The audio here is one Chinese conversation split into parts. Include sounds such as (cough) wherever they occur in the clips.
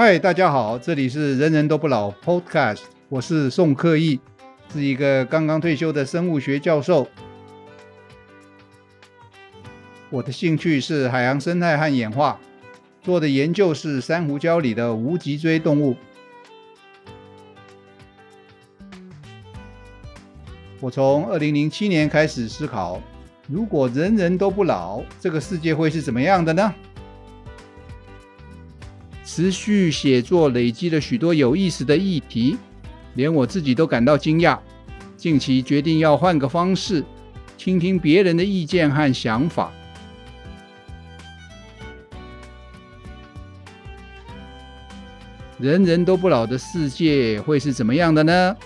嗨，大家好，这里是人人都不老 Podcast，我是宋克义，是一个刚刚退休的生物学教授。我的兴趣是海洋生态和演化，做的研究是珊瑚礁里的无脊椎动物。我从二零零七年开始思考，如果人人都不老，这个世界会是怎么样的呢？持续写作累积了许多有意思的议题，连我自己都感到惊讶。近期决定要换个方式，倾听别人的意见和想法。人人都不老的世界会是怎么样的呢？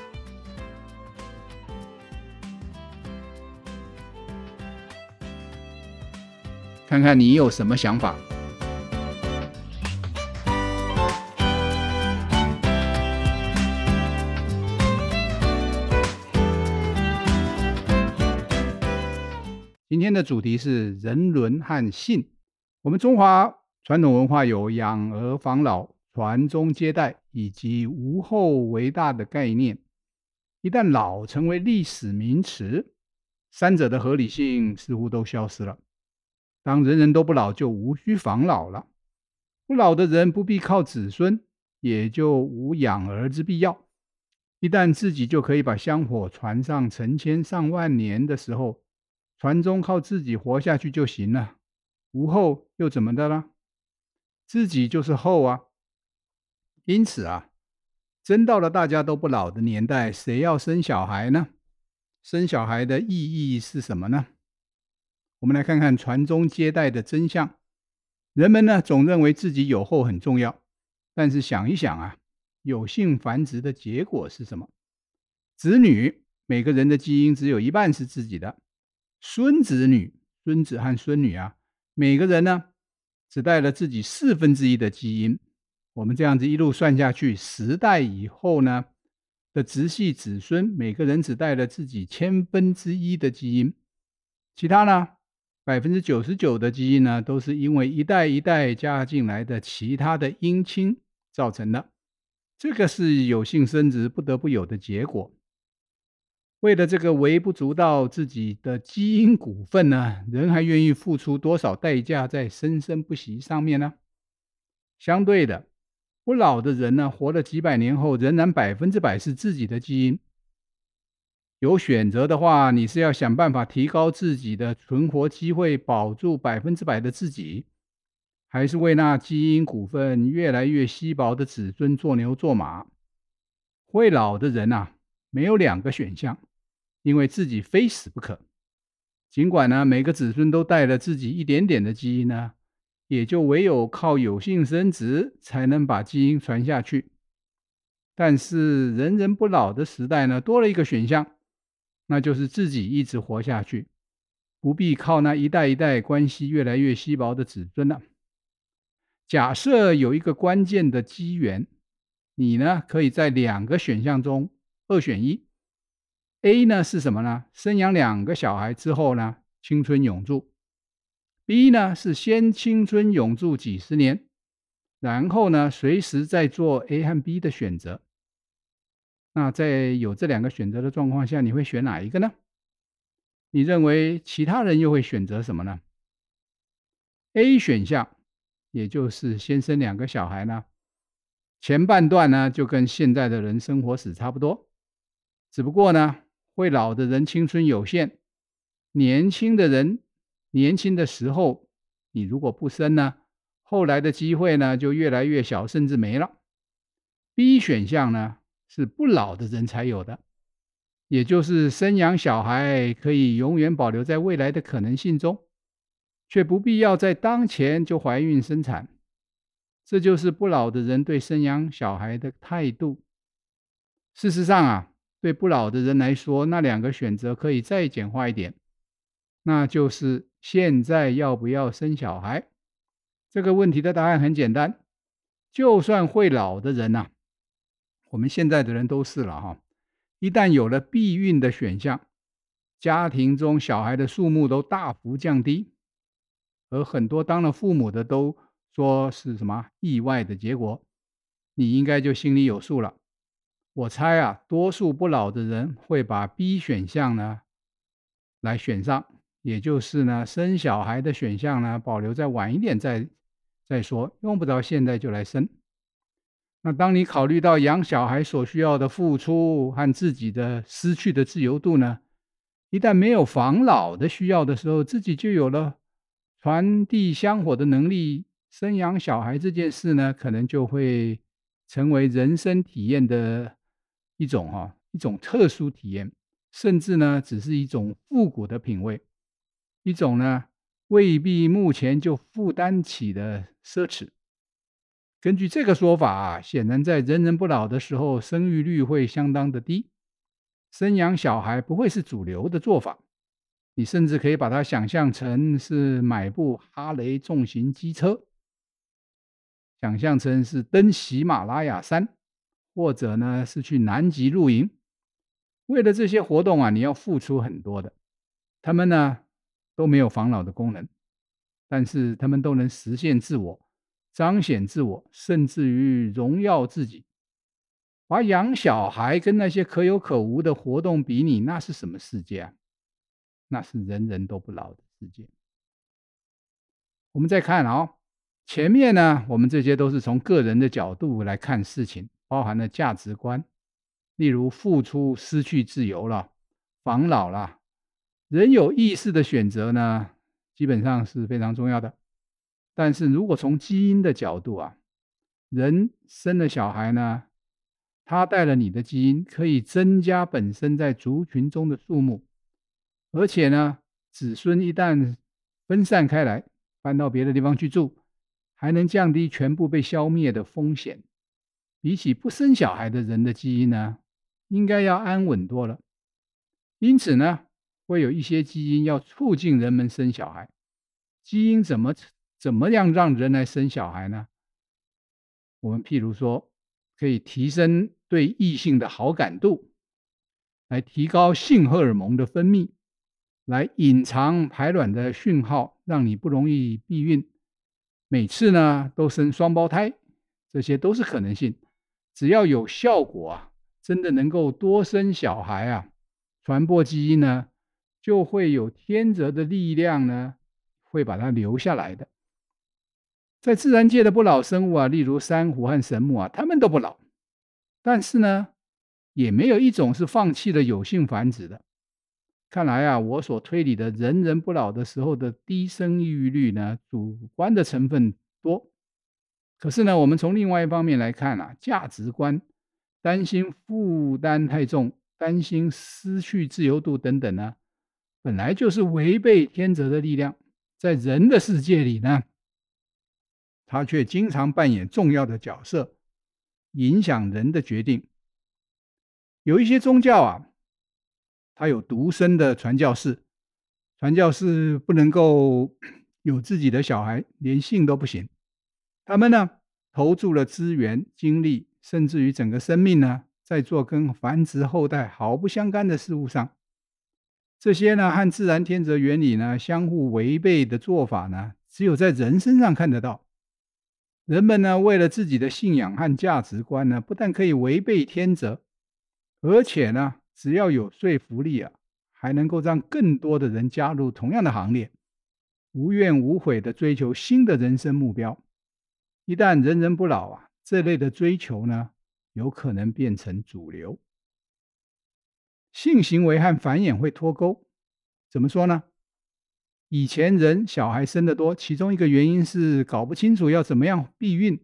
看看你有什么想法。的主题是人伦和性。我们中华传统文化有养儿防老、传宗接代以及无后为大的概念。一旦老成为历史名词，三者的合理性似乎都消失了。当人人都不老，就无需防老了。不老的人不必靠子孙，也就无养儿之必要。一旦自己就可以把香火传上成千上万年的时候，传宗靠自己活下去就行了，无后又怎么的了？自己就是后啊。因此啊，真到了大家都不老的年代，谁要生小孩呢？生小孩的意义是什么呢？我们来看看传宗接代的真相。人们呢，总认为自己有后很重要，但是想一想啊，有性繁殖的结果是什么？子女，每个人的基因只有一半是自己的。孙子女、孙子和孙女啊，每个人呢，只带了自己四分之一的基因。我们这样子一路算下去，十代以后呢的直系子孙，每个人只带了自己千分之一的基因。其他呢，百分之九十九的基因呢，都是因为一代一代加进来的其他的姻亲造成的。这个是有性生殖不得不有的结果。为了这个微不足道自己的基因股份呢，人还愿意付出多少代价在生生不息上面呢？相对的，不老的人呢，活了几百年后，仍然百分之百是自己的基因。有选择的话，你是要想办法提高自己的存活机会，保住百分之百的自己，还是为那基因股份越来越稀薄的子孙做牛做马？会老的人啊，没有两个选项。因为自己非死不可，尽管呢，每个子孙都带了自己一点点的基因呢，也就唯有靠有性生殖才能把基因传下去。但是人人不老的时代呢，多了一个选项，那就是自己一直活下去，不必靠那一代一代关系越来越稀薄的子孙了。假设有一个关键的机缘，你呢，可以在两个选项中二选一。A 呢是什么呢？生养两个小孩之后呢，青春永驻。B 呢是先青春永驻几十年，然后呢随时再做 A 和 B 的选择。那在有这两个选择的状况下，你会选哪一个呢？你认为其他人又会选择什么呢？A 选项，也就是先生两个小孩呢，前半段呢就跟现在的人生活史差不多，只不过呢。会老的人青春有限，年轻的人年轻的时候，你如果不生呢，后来的机会呢就越来越小，甚至没了。B 选项呢是不老的人才有的，也就是生养小孩可以永远保留在未来的可能性中，却不必要在当前就怀孕生产。这就是不老的人对生养小孩的态度。事实上啊。对不老的人来说，那两个选择可以再简化一点，那就是现在要不要生小孩？这个问题的答案很简单，就算会老的人呐，我们现在的人都是了哈。一旦有了避孕的选项，家庭中小孩的数目都大幅降低，而很多当了父母的都说是什么意外的结果，你应该就心里有数了。我猜啊，多数不老的人会把 B 选项呢来选上，也就是呢，生小孩的选项呢保留在晚一点再再说，用不着现在就来生。那当你考虑到养小孩所需要的付出和自己的失去的自由度呢，一旦没有防老的需要的时候，自己就有了传递香火的能力，生养小孩这件事呢，可能就会成为人生体验的一种哈，一种特殊体验，甚至呢，只是一种复古的品味，一种呢，未必目前就负担起的奢侈。根据这个说法啊，显然在人人不老的时候，生育率会相当的低，生养小孩不会是主流的做法。你甚至可以把它想象成是买部哈雷重型机车，想象成是登喜马拉雅山，或者呢是去南极露营。为了这些活动啊，你要付出很多的。他们呢都没有防老的功能，但是他们都能实现自我。彰显自我，甚至于荣耀自己。把养小孩跟那些可有可无的活动比拟，那是什么世界啊？那是人人都不老的世界。我们再看啊、哦，前面呢，我们这些都是从个人的角度来看事情，包含了价值观，例如付出、失去自由了，防老了。人有意识的选择呢，基本上是非常重要的。但是如果从基因的角度啊，人生了小孩呢，他带了你的基因，可以增加本身在族群中的数目，而且呢，子孙一旦分散开来，搬到别的地方去住，还能降低全部被消灭的风险。比起不生小孩的人的基因呢，应该要安稳多了。因此呢，会有一些基因要促进人们生小孩。基因怎么？怎么样让人来生小孩呢？我们譬如说，可以提升对异性的好感度，来提高性荷尔蒙的分泌，来隐藏排卵的讯号，让你不容易避孕。每次呢都生双胞胎，这些都是可能性。只要有效果啊，真的能够多生小孩啊，传播基因呢，就会有天择的力量呢，会把它留下来的。在自然界的不老生物啊，例如珊瑚和神木啊，它们都不老，但是呢，也没有一种是放弃了有性繁殖的。看来啊，我所推理的人人不老的时候的低生育率呢，主观的成分多。可是呢，我们从另外一方面来看啊，价值观、担心负担太重、担心失去自由度等等呢，本来就是违背天择的力量，在人的世界里呢。他却经常扮演重要的角色，影响人的决定。有一些宗教啊，他有独生的传教士，传教士不能够 (clears throat) 有自己的小孩，连性都不行。他们呢，投注了资源、精力，甚至于整个生命呢，在做跟繁殖后代毫不相干的事物上。这些呢，和自然天择原理呢相互违背的做法呢，只有在人身上看得到。人们呢，为了自己的信仰和价值观呢，不但可以违背天择，而且呢，只要有说服力啊，还能够让更多的人加入同样的行列，无怨无悔地追求新的人生目标。一旦人人不老啊，这类的追求呢，有可能变成主流。性行为和繁衍会脱钩，怎么说呢？以前人小孩生得多，其中一个原因是搞不清楚要怎么样避孕。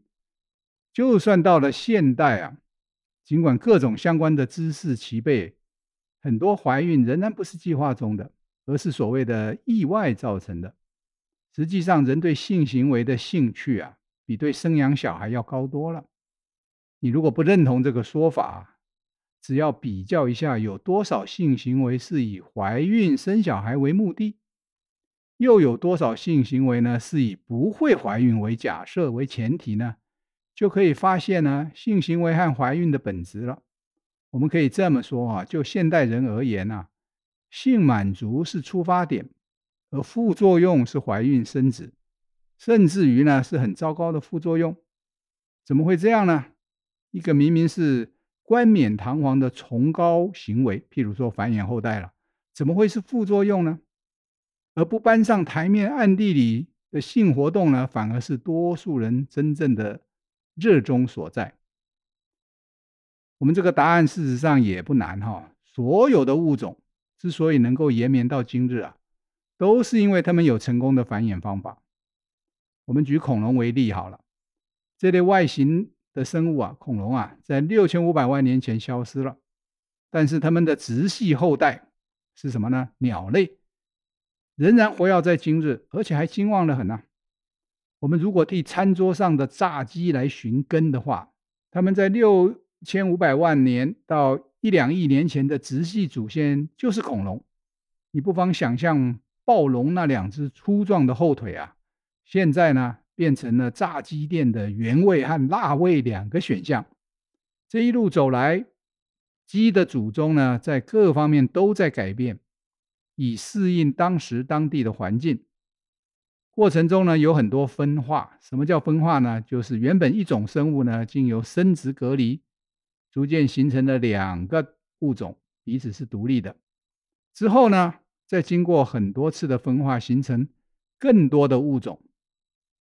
就算到了现代啊，尽管各种相关的知识齐备，很多怀孕仍然不是计划中的，而是所谓的意外造成的。实际上，人对性行为的兴趣啊，比对生养小孩要高多了。你如果不认同这个说法，只要比较一下有多少性行为是以怀孕生小孩为目的。又有多少性行为呢？是以不会怀孕为假设为前提呢？就可以发现呢，性行为和怀孕的本质了。我们可以这么说啊，就现代人而言啊，性满足是出发点，而副作用是怀孕生子，甚至于呢是很糟糕的副作用。怎么会这样呢？一个明明是冠冕堂皇的崇高行为，譬如说繁衍后代了，怎么会是副作用呢？而不搬上台面，暗地里的性活动呢，反而是多数人真正的热衷所在。我们这个答案事实上也不难哈，所有的物种之所以能够延绵到今日啊，都是因为它们有成功的繁衍方法。我们举恐龙为例好了，这类外形的生物啊，恐龙啊，在六千五百万年前消失了，但是它们的直系后代是什么呢？鸟类仍然活跃在今日，而且还兴旺得很呢。我们如果替餐桌上的炸鸡来寻根的话，它们在六千五百万年到一两亿年前的直系祖先就是恐龙。你不妨想象暴龙那两只粗壮的后腿啊，现在呢变成了炸鸡店的原味和辣味两个选项。这一路走来，鸡的祖宗呢在各方面都在改变，以适应当时当地的环境。过程中呢有很多分化。什么叫分化呢？就是原本一种生物呢经由生殖隔离。逐渐形成了两个物种，彼此是独立的。之后呢，再经过很多次的分化，形成更多的物种。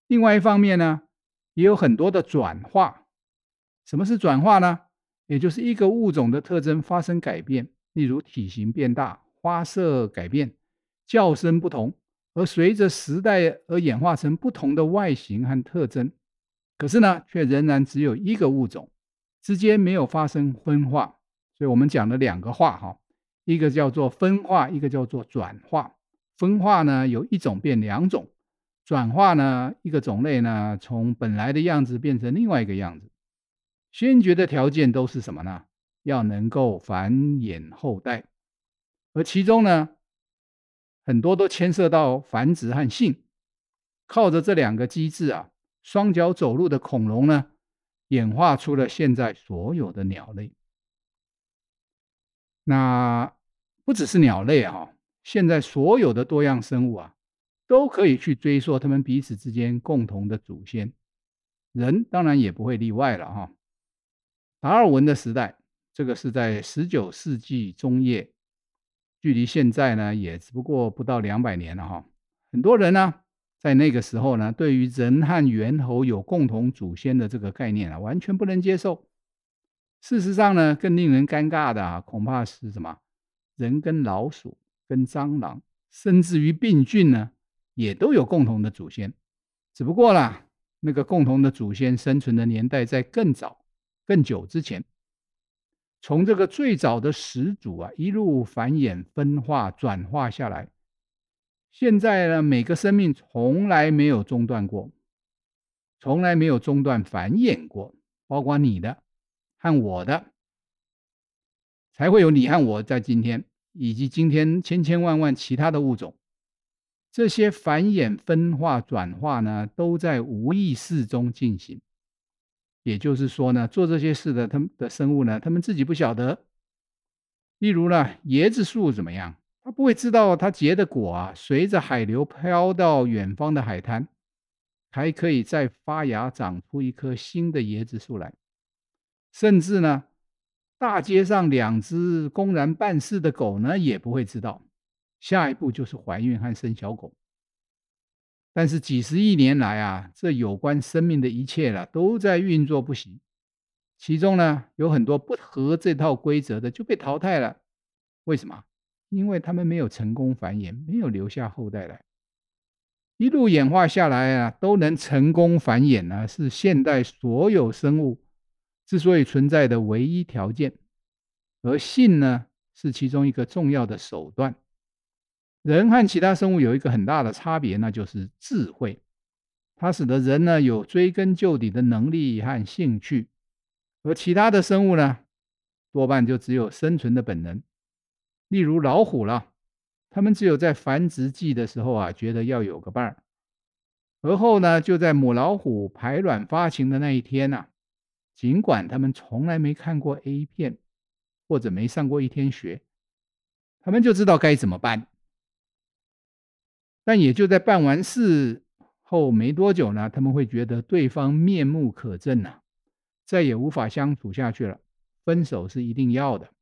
另外一方面呢，也有很多的转化。什么是转化呢？也就是一个物种的特征发生改变，例如体型变大、花色改变、叫声不同，而随着时代而演化成不同的外形和特征。可是呢，却仍然只有一个物种。之间没有发生分化，所以我们讲了两个化哈，一个叫做分化，一个叫做转化。分化呢，由一种变两种；转化呢，一个种类呢，从本来的样子变成另外一个样子。先决的条件都是什么呢？要能够繁衍后代，而其中呢，很多都牵涉到繁殖和性。靠着这两个机制啊，双脚走路的恐龙呢，演化出了现在所有的鸟类，那不只是鸟类啊，现在所有的多样生物啊，都可以去追溯他们彼此之间共同的祖先，人当然也不会例外了哈。达尔文的时代，这个是在十九世纪中叶，距离现在呢也只不过不到两百年了哈，很多人呢。在那个时候呢，对于人和猿猴有共同祖先的这个概念啊，完全不能接受。事实上呢，更令人尴尬的啊，恐怕是什么？人跟老鼠、跟蟑螂，甚至于病菌呢，也都有共同的祖先。只不过啦，那个共同的祖先生存的年代在更早、更久之前。从这个最早的始祖啊，一路繁衍、分化、转化下来。现在呢，每个生命从来没有中断过，从来没有中断繁衍过，包括你的和我的，才会有你和我在今天，以及今天千千万万其他的物种。这些繁衍、分化、转化呢，都在无意识中进行。也就是说呢，做这些事的他们的生物呢，他们自己不晓得。例如呢，椰子树怎么样？它不会知道，它结的果啊，随着海流飘到远方的海滩，还可以再发芽，长出一棵新的椰子树来。甚至呢，大街上两只公然办事的狗呢，也不会知道，下一步就是怀孕和生小狗。但是几十亿年来啊，这有关生命的一切了，都在运作不息。其中呢，有很多不合这套规则的就被淘汰了。为什么？因为他们没有成功繁衍，没有留下后代来，一路演化下来啊，都能成功繁衍呢，是现代所有生物之所以存在的唯一条件。而性呢，是其中一个重要的手段。人和其他生物有一个很大的差别，那就是智慧，它使得人呢有追根究底的能力和兴趣，而其他的生物呢，多半就只有生存的本能。例如老虎了，他们只有在繁殖季的时候啊，觉得要有个伴儿，而后呢，就在母老虎排卵发情的那一天呐、尽管他们从来没看过 A 片，或者没上过一天学，他们就知道该怎么办。但也就在办完事后没多久呢，他们会觉得对方面目可憎呐、啊，再也无法相处下去了，分手是一定要的。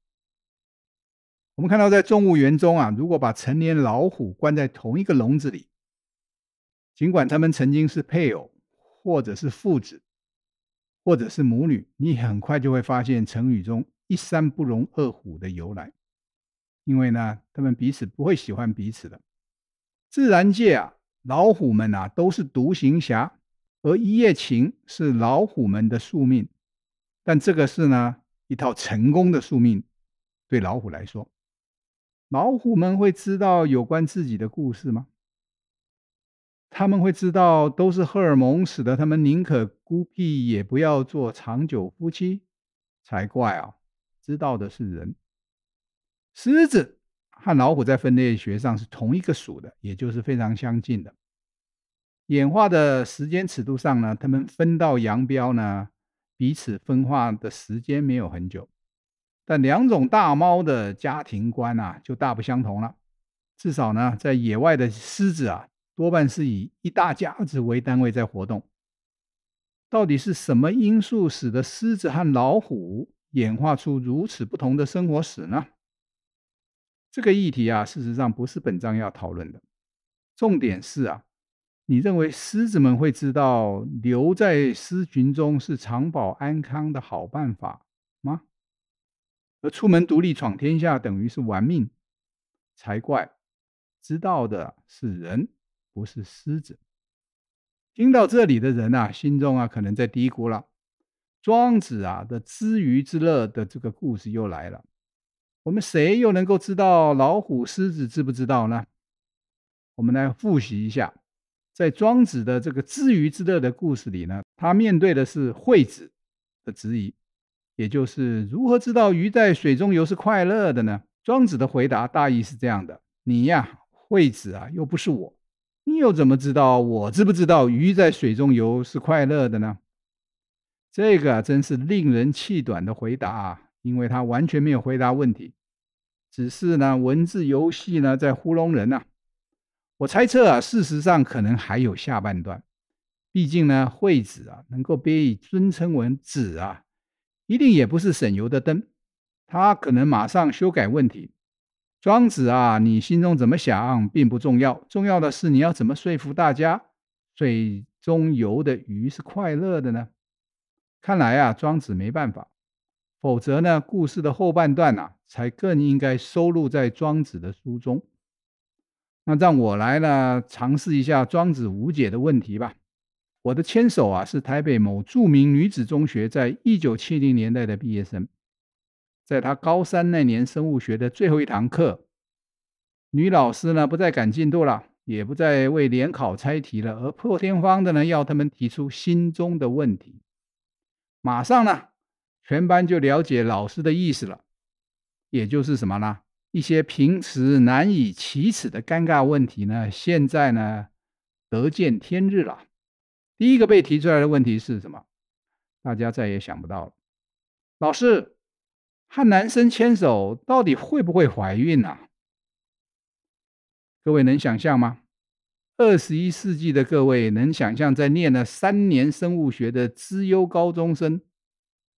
我们看到在动物园中啊，如果把成年老虎关在同一个笼子里，尽管他们曾经是配偶，或者是父子，或者是母女，你很快就会发现成语中“一山不容二虎”的由来。因为呢，他们彼此不会喜欢彼此的。自然界啊，老虎们啊都是独行侠，而一夜情是老虎们的宿命。但这个是呢一套成功的宿命，对老虎来说。老虎们会知道有关自己的故事吗？他们会知道都是荷尔蒙使得他们宁可孤僻，也不要做长久夫妻，才怪啊！知道的是人。狮子和老虎在分类学上是同一个属的，也就是非常相近的。演化的时间尺度上呢，他们分道扬镳呢，彼此分化的时间没有很久。但两种大猫的家庭观啊，就大不相同了。至少呢，在野外的狮子啊，多半是以一大家子为单位在活动。到底是什么因素使得狮子和老虎演化出如此不同的生活史呢？这个议题啊，事实上不是本章要讨论的。重点是啊，你认为狮子们会知道留在狮群中是长保安康的好办法吗？而出门独立闯天下，等于是玩命，才怪！知道的是人，不是狮子。听到这里的人啊，心中啊可能在嘀咕了：庄子啊的知鱼之乐的这个故事又来了。我们谁又能够知道老虎、狮子知不知道呢？我们来复习一下，在庄子的这个知鱼之乐的故事里呢，他面对的是惠子的质疑。也就是如何知道鱼在水中游是快乐的呢？庄子的回答大意是这样的：你呀，惠子啊，又不是我，你又怎么知道我知不知道鱼在水中游是快乐的呢？这个真是令人气短的回答啊，因为他完全没有回答问题，只是呢文字游戏呢在糊弄人呐。我猜测啊，事实上可能还有下半段，毕竟呢，惠子啊能够被尊称为子啊。一定也不是省油的灯，他可能马上修改问题。庄子啊，你心中怎么想并不重要，重要的是你要怎么说服大家，水中游的鱼是快乐的呢？看来啊，庄子没办法，否则呢，故事的后半段啊，才更应该收录在庄子的书中。那让我来呢，尝试一下庄子无解的问题吧。我的牵手啊，是台北某著名女子中学在一九七零年代的毕业生。在她高三那年生物学的最后一堂课，女老师呢不再赶进度了，也不再为联考猜题了，而破天荒的呢要他们提出心中的问题。马上呢，全班就了解老师的意思了，也就是什么呢？一些平时难以启齿的尴尬问题呢，现在呢得见天日了。第一个被提出来的问题是什么？大家再也想不到了。老师，和男生牵手到底会不会怀孕啊？各位能想象吗？二十一世纪的各位能想象，在念了三年生物学的资优高中生，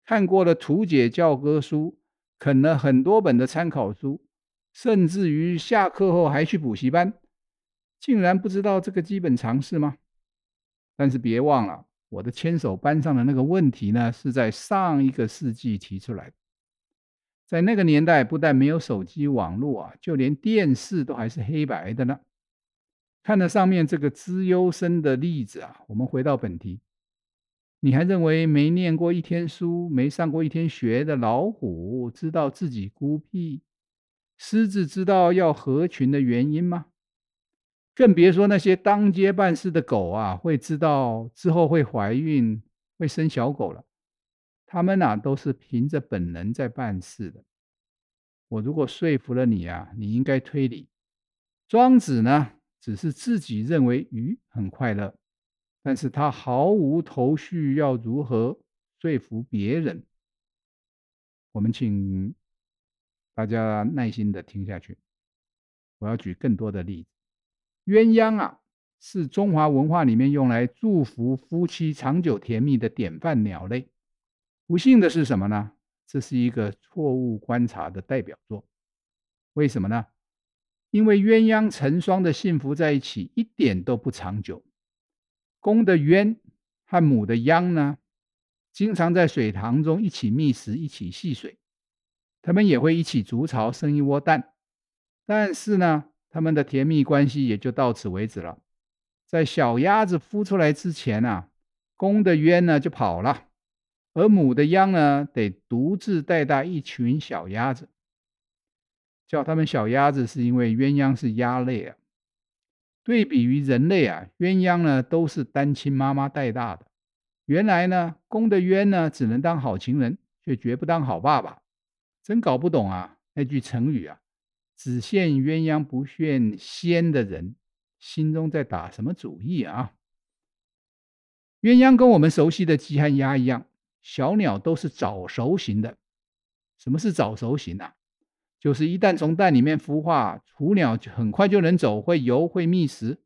看过了图解教科书，啃了很多本的参考书，甚至于下课后还去补习班，竟然不知道这个基本常识吗？但是别忘了，我的牵手班上的那个问题呢，是在上一个世纪提出来的。在那个年代，不但没有手机网络啊，就连电视都还是黑白的呢。看了上面这个资优生的例子啊，我们回到本题，你还认为没念过一天书、没上过一天学的老虎知道自己孤僻，狮子知道要合群的原因吗？更别说那些当街办事的狗啊，会知道之后会怀孕、会生小狗了。他们呐，都是凭着本能在办事的。我如果说服了你啊，你应该推理，庄子呢，只是自己认为鱼很快乐，但是他毫无头绪，要如何说服别人？我们请大家耐心的听下去，我要举更多的例子。鸳鸯啊，是中华文化里面用来祝福夫妻长久甜蜜的典范鸟类。不幸的是什么呢？这是一个错误观察的代表作。为什么呢？因为鸳鸯成双的幸福在一起一点都不长久。公的鸳和母的鸯呢，经常在水塘中一起觅食，一起戏水。他们也会一起筑巢，生一窝蛋。但是呢，他们的甜蜜关系也就到此为止了。在小鸭子孵出来之前啊，公的鸳呢就跑了，而母的鸯呢得独自带大一群小鸭子。叫他们小鸭子，是因为鸳鸯是鸭类啊。对比于人类啊，鸳鸯呢都是单亲妈妈带大的。原来呢，公的鸳呢只能当好情人，却绝不当好爸爸。真搞不懂啊，那句成语啊，“只羡鸳鸯不羡仙”的人心中在打什么主意啊？鸳鸯跟我们熟悉的鸡和鸭一样，小鸟都是早熟型的。什么是早熟型啊？就是一旦从蛋里面孵化，雏鸟就很快就能走，会游，会觅食，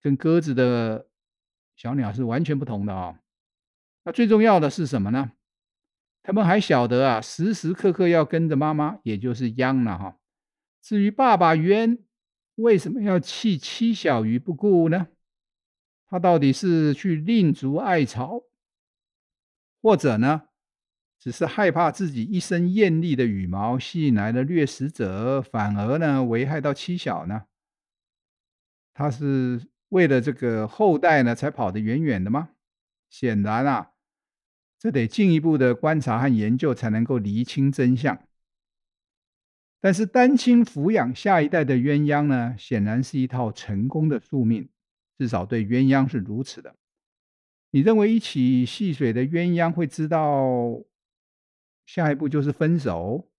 跟鸽子的小鸟是完全不同的啊、那最重要的是什么呢？他们还晓得啊，时时刻刻要跟着妈妈，也就是秧了哈。至于爸爸鸳为什么要弃妻小鱼不顾呢？他到底是去另筑爱巢，或者呢？只是害怕自己一身艳丽的羽毛吸引来了掠食者，反而呢危害到妻小呢？他是为了这个后代呢才跑得远远的吗？显然啊，这得进一步的观察和研究才能够厘清真相。但是单亲抚养下一代的鸳鸯呢，显然是一套成功的宿命，至少对鸳鸯是如此的。你认为一起戏水的鸳鸯会知道？下一步就是分手，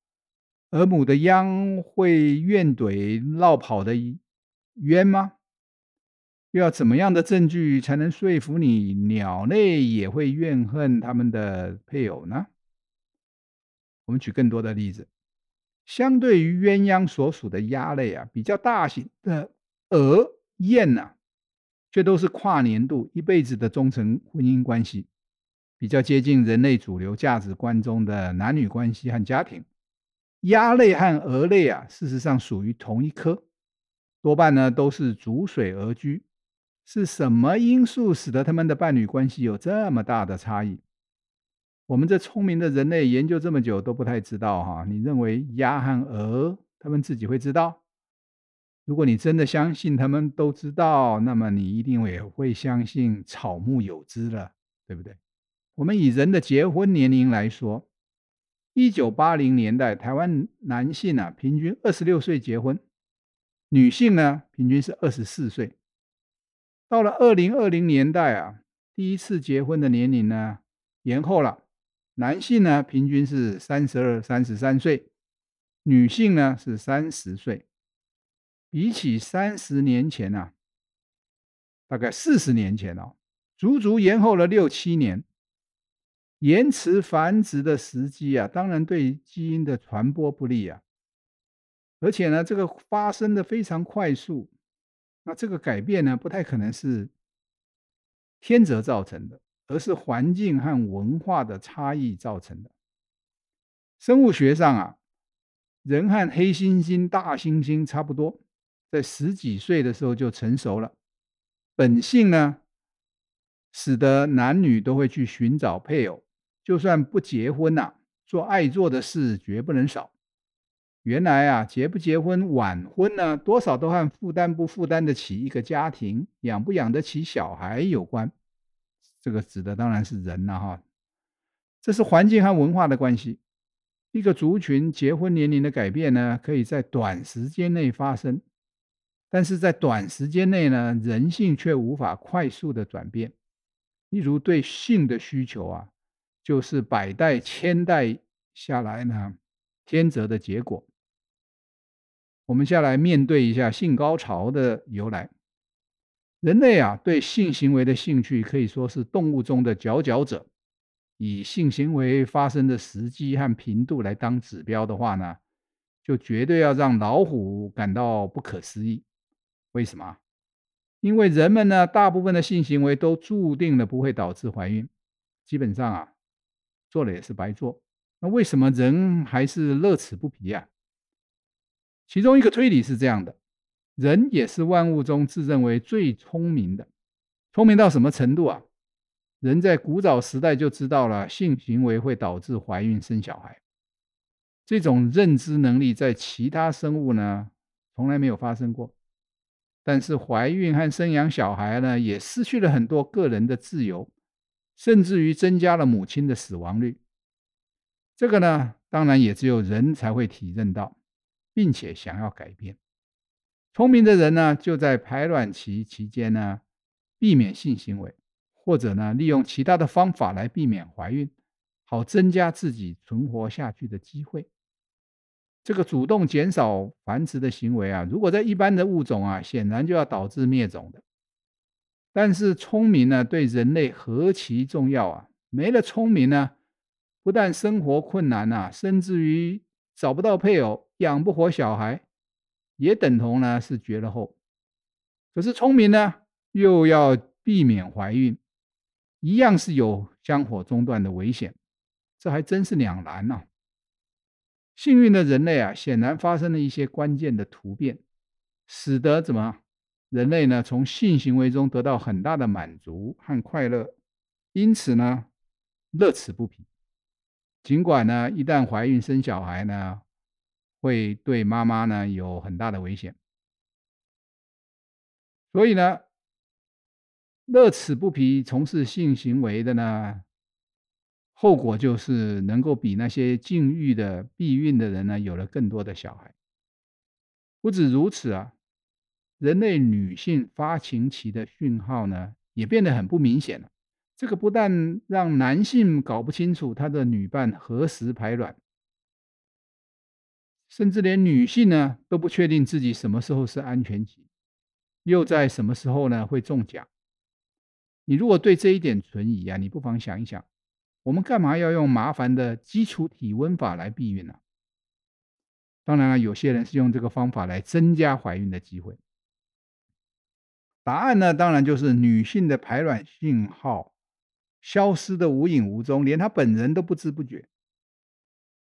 而母的鸯会怨怼落跑的鸳吗？又要怎么样的证据才能说服你鸟类也会怨恨他们的配偶呢？我们举更多的例子，相对于鸳鸯所属的鸭类啊，比较大型的鹅、雁呐，却都是跨年度一辈子的忠诚婚姻关系。比较接近人类主流价值观中的男女关系和家庭，鸭类和鹅类啊，事实上属于同一科，多半呢都是逐水而居。是什么因素使得他们的伴侣关系有这么大的差异？我们这聪明的人类研究这么久都不太知道哈。你认为鸭和鹅他们自己会知道？如果你真的相信他们都知道，那么你一定也会相信草木有知了，对不对？我们以人的结婚年龄来说，一九八零年代，台湾男性啊平均二十六岁结婚，女性呢平均是二十四岁。到了二零二零年代啊，第一次结婚的年龄呢延后了，男性呢平均是三十二、三十三岁，女性呢是三十岁。比起三十年前啊，大概四十年前哦，足足延后了六七年。延迟繁殖的时机啊，当然对基因的传播不利啊。而且呢，这个发生的非常快速，那这个改变呢，不太可能是天择造成的，而是环境和文化的差异造成的。生物学上啊，人和黑猩猩、大猩猩差不多，在十几岁的时候就成熟了，本性呢，使得男女都会去寻找配偶。就算不结婚呐、做爱做的事绝不能少。原来啊，结不结婚、晚婚呢，多少都和负担不负担得起一个家庭、养不养得起小孩有关。这个指的当然是人了、哈。这是环境和文化的关系。一个族群结婚年龄的改变呢，可以在短时间内发生，但是在短时间内呢，人性却无法快速的转变。例如对性的需求啊。就是百代千代下来呢，天择的结果。我们下来面对一下性高潮的由来。人类啊，对性行为的兴趣可以说是动物中的佼佼者。以性行为发生的时机和频度来当指标的话呢，就绝对要让老虎感到不可思议。为什么？因为人们呢，大部分的性行为都注定了不会导致怀孕。基本上啊，做了也是白做。那为什么人还是乐此不疲啊？其中一个推理是这样的：人也是万物中自认为最聪明的，聪明到什么程度啊？人在古早时代就知道了性行为会导致怀孕生小孩，这种认知能力在其他生物呢，从来没有发生过。但是怀孕和生养小孩呢，也失去了很多个人的自由，甚至于增加了母亲的死亡率。这个呢，当然也只有人才会体认到，并且想要改变。聪明的人呢，就在排卵期期间呢，避免性行为，或者呢，利用其他的方法来避免怀孕，好增加自己存活下去的机会。这个主动减少繁殖的行为啊，如果在一般的物种啊，显然就要导致灭种的。但是聪明呢，对人类何其重要啊！没了聪明呢，不但生活困难呐，甚至于找不到配偶，养不活小孩，也等同呢是绝了后。可是聪明呢，又要避免怀孕，一样是有香火中断的危险，这还真是两难呐。幸运的人类啊，显然发生了一些关键的突变，使得怎么人类呢，从性行为中得到很大的满足和快乐，因此呢，乐此不疲。尽管呢，一旦怀孕生小孩呢，会对妈妈呢有很大的危险，所以呢，乐此不疲从事性行为的呢。后果就是能够比那些禁欲的避孕的人呢，有了更多的小孩。不止如此啊，人类女性发情期的讯号呢，也变得很不明显了。这个不但让男性搞不清楚他的女伴何时排卵，甚至连女性呢都不确定自己什么时候是安全期，又在什么时候呢会中奖。你如果对这一点存疑啊，你不妨想一想。我们干嘛要用麻烦的基础体温法来避孕呢？当然了，有些人是用这个方法来增加怀孕的机会。答案呢，当然就是女性的排卵信号消失的无影无踪，连她本人都不知不觉。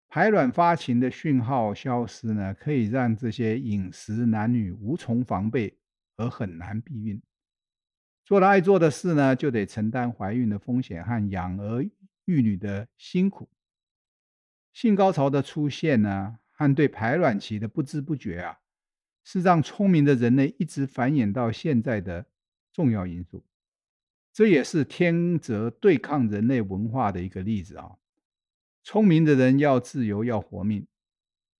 排卵发情的讯号消失呢，可以让这些饮食男女无从防备，而很难避孕。做了爱做的事呢，就得承担怀孕的风险和养儿。育女的辛苦，性高潮的出现呢，和对排卵期的不知不觉啊，是让聪明的人类一直繁衍到现在的重要因素。这也是天择对抗人类文化的一个例子啊。聪明的人要自由，要活命，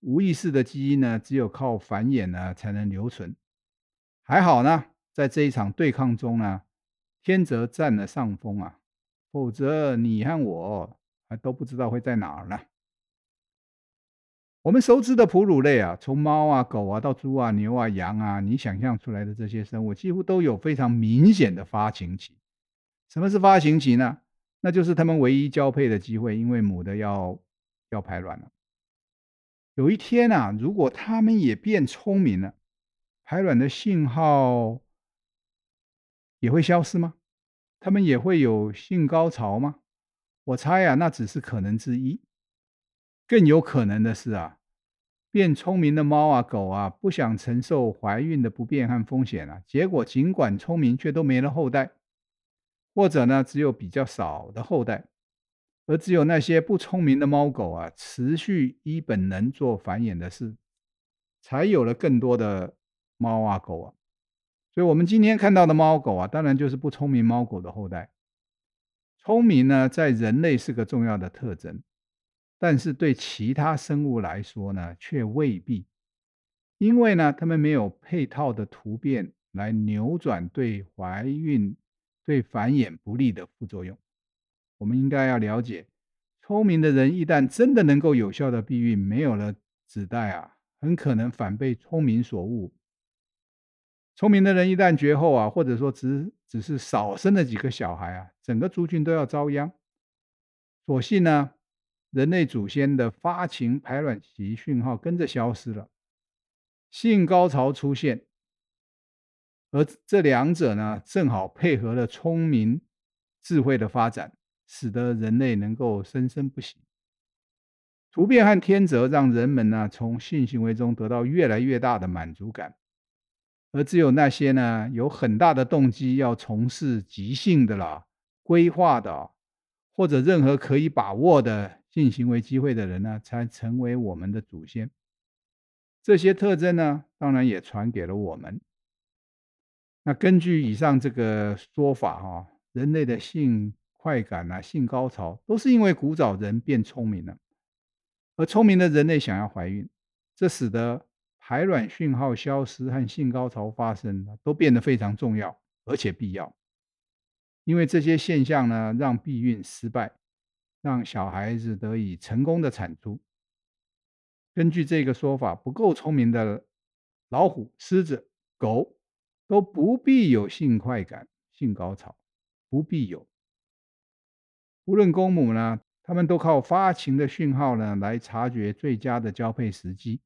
无意识的基因呢，只有靠繁衍呢才能留存。还好呢，在这一场对抗中呢，天择占了上风啊。否则，你和我还都不知道会在哪儿呢。我们熟知的哺乳类啊，从猫啊、狗啊到猪啊、牛啊、羊啊，你想象出来的这些生物，几乎都有非常明显的发情期。什么是发情期呢？那就是它们唯一交配的机会，因为母的要要排卵了。有一天啊，如果它们也变聪明了，排卵的信号也会消失吗？他们也会有性高潮吗？我猜啊，那只是可能之一。更有可能的是啊，变聪明的猫啊、狗啊，不想承受怀孕的不便和风险啊，结果尽管聪明，却都没了后代，或者呢，只有比较少的后代，而只有那些不聪明的猫狗啊，持续依本能做繁衍的事，才有了更多的猫啊、狗啊。所以，我们今天看到的猫狗啊，当然就是不聪明猫狗的后代。聪明呢，在人类是个重要的特征，但是对其他生物来说呢，却未必。因为呢，它们没有配套的突变来扭转对怀孕、对繁衍不利的副作用。我们应该要了解，聪明的人一旦真的能够有效的避孕，没有了子代啊，很可能反被聪明所误。聪明的人一旦绝后啊，或者说只只是少生了几个小孩啊，整个族群都要遭殃。所幸呢，人类祖先的发情排卵期讯号跟着消失了，性高潮出现，而这两者呢，正好配合了聪明智慧的发展，使得人类能够生生不息。突变和天择让人们呢从性行为中得到越来越大的满足感，而只有那些呢有很大的动机要从事即兴的啦、规划的，或者任何可以把握的性行为机会的人呢，才成为我们的祖先。这些特征呢，当然也传给了我们。那根据以上这个说法哈，人类的性快感啊、性高潮，都是因为古早人变聪明了。而聪明的人类想要怀孕，这使得排卵讯号消失和性高潮发生都变得非常重要，而且必要。因为这些现象呢，让避孕失败，让小孩子得以成功的产出。根据这个说法，不够聪明的老虎、狮子、狗都不必有性快感、性高潮，不必有。无论公母呢，他们都靠发情的讯号呢来察觉最佳的交配时机。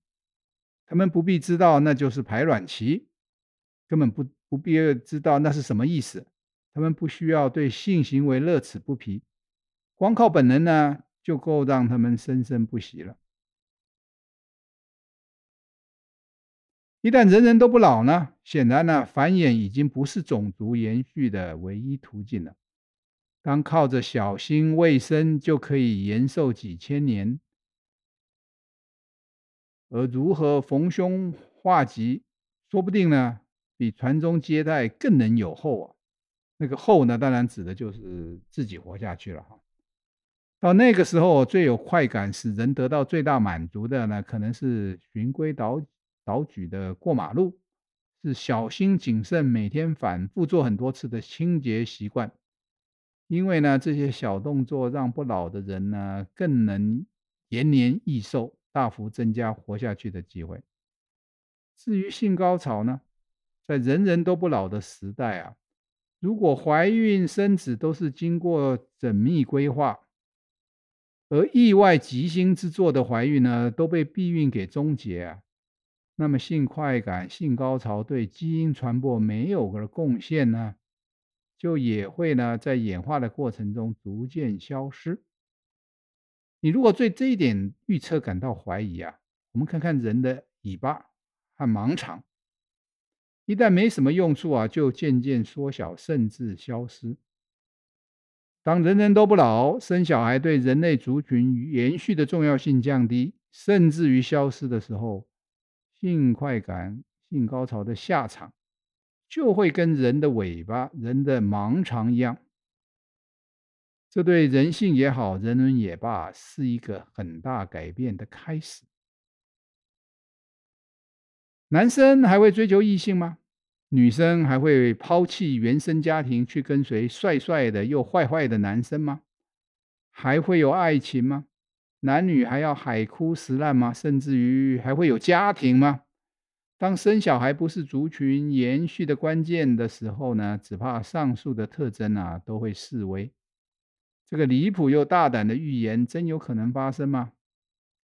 他们不必知道那就是排卵期，根本不不必要知道那是什么意思。他们不需要对性行为乐此不疲，光靠本能呢就够让他们生生不息了。一旦人人都不老呢，显然呢繁衍已经不是种族延续的唯一途径了。当靠着小心卫生就可以延寿几千年，而如何逢凶化吉，说不定呢，比传宗接代更能有后啊。那个后呢，当然指的就是自己活下去了哈。到那个时候，最有快感、使人得到最大满足的呢，可能是循规蹈蹈矩的过马路，是小心谨慎、每天反复做很多次的清洁习惯。因为呢，这些小动作让不老的人呢，更能延年益寿，大幅增加活下去的机会。至于性高潮呢，在人人都不老的时代啊，如果怀孕生子都是经过缜密规划，而意外吉星之作的怀孕呢，都被避孕给终结啊，那么性快感、性高潮对基因传播没有个贡献呢？就也会呢，在演化的过程中逐渐消失。你如果对这一点预测感到怀疑啊，我们看看人的尾巴和盲肠，一旦没什么用处啊，就渐渐缩小，甚至消失。当人人都不老，生小孩对人类族群延续的重要性降低，甚至于消失的时候，性快感、性高潮的下场。就会跟人的尾巴、人的盲肠一样，这对人性也好，人伦也罢，是一个很大改变的开始。男生还会追求异性吗？女生还会抛弃原生家庭去跟随帅帅的又坏坏的男生吗？还会有爱情吗？男女还要海枯石烂吗？甚至于还会有家庭吗？当生小孩不是族群延续的关键的时候呢，只怕上述的特征啊都会式微。这个离谱又大胆的预言真有可能发生吗？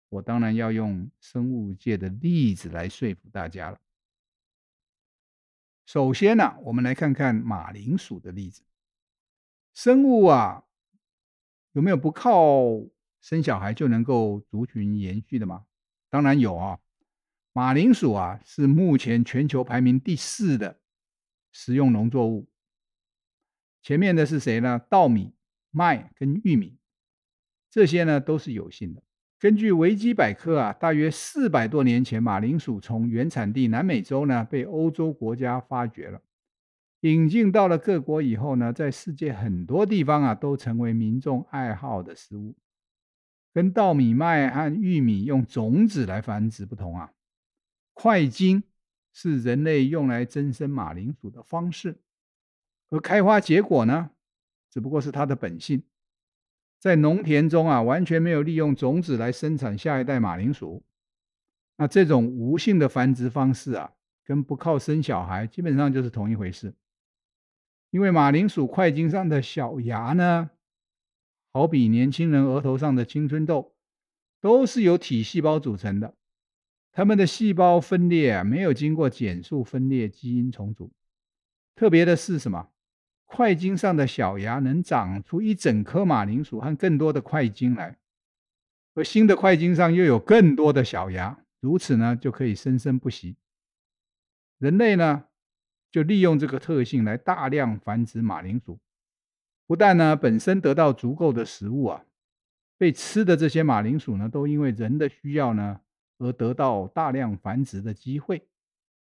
我当然要用生物界的例子来说服大家了。首先呢、我们来看看马铃薯的例子。生物啊，有没有不靠生小孩就能够族群延续的吗？当然有啊。马铃薯啊，是目前全球排名第四的食用农作物。前面的是谁呢？稻米、麦跟玉米，这些呢都是有性的。根据维基百科啊，大约四百多年前，马铃薯从原产地南美洲呢被欧洲国家发掘了，引进到了各国以后呢，在世界很多地方啊都成为民众爱好的食物。跟稻米、麦和玉米用种子来繁殖不同啊。块茎是人类用来增生马铃薯的方式，而开花结果呢，只不过是它的本性。在农田中啊，完全没有利用种子来生产下一代马铃薯。那这种无性的繁殖方式啊，跟不靠生小孩基本上就是同一回事。因为马铃薯块茎上的小芽呢，好比年轻人额头上的青春痘，都是由体细胞组成的。它们的细胞分裂啊，没有经过减数分裂基因重组。特别的是什么？块茎上的小芽能长出一整颗马铃薯和更多的块茎来，而新的块茎上又有更多的小芽，如此呢就可以生生不息。人类呢就利用这个特性来大量繁殖马铃薯，不但呢本身得到足够的食物啊，被吃的这些马铃薯呢都因为人的需要呢而得到大量繁殖的机会，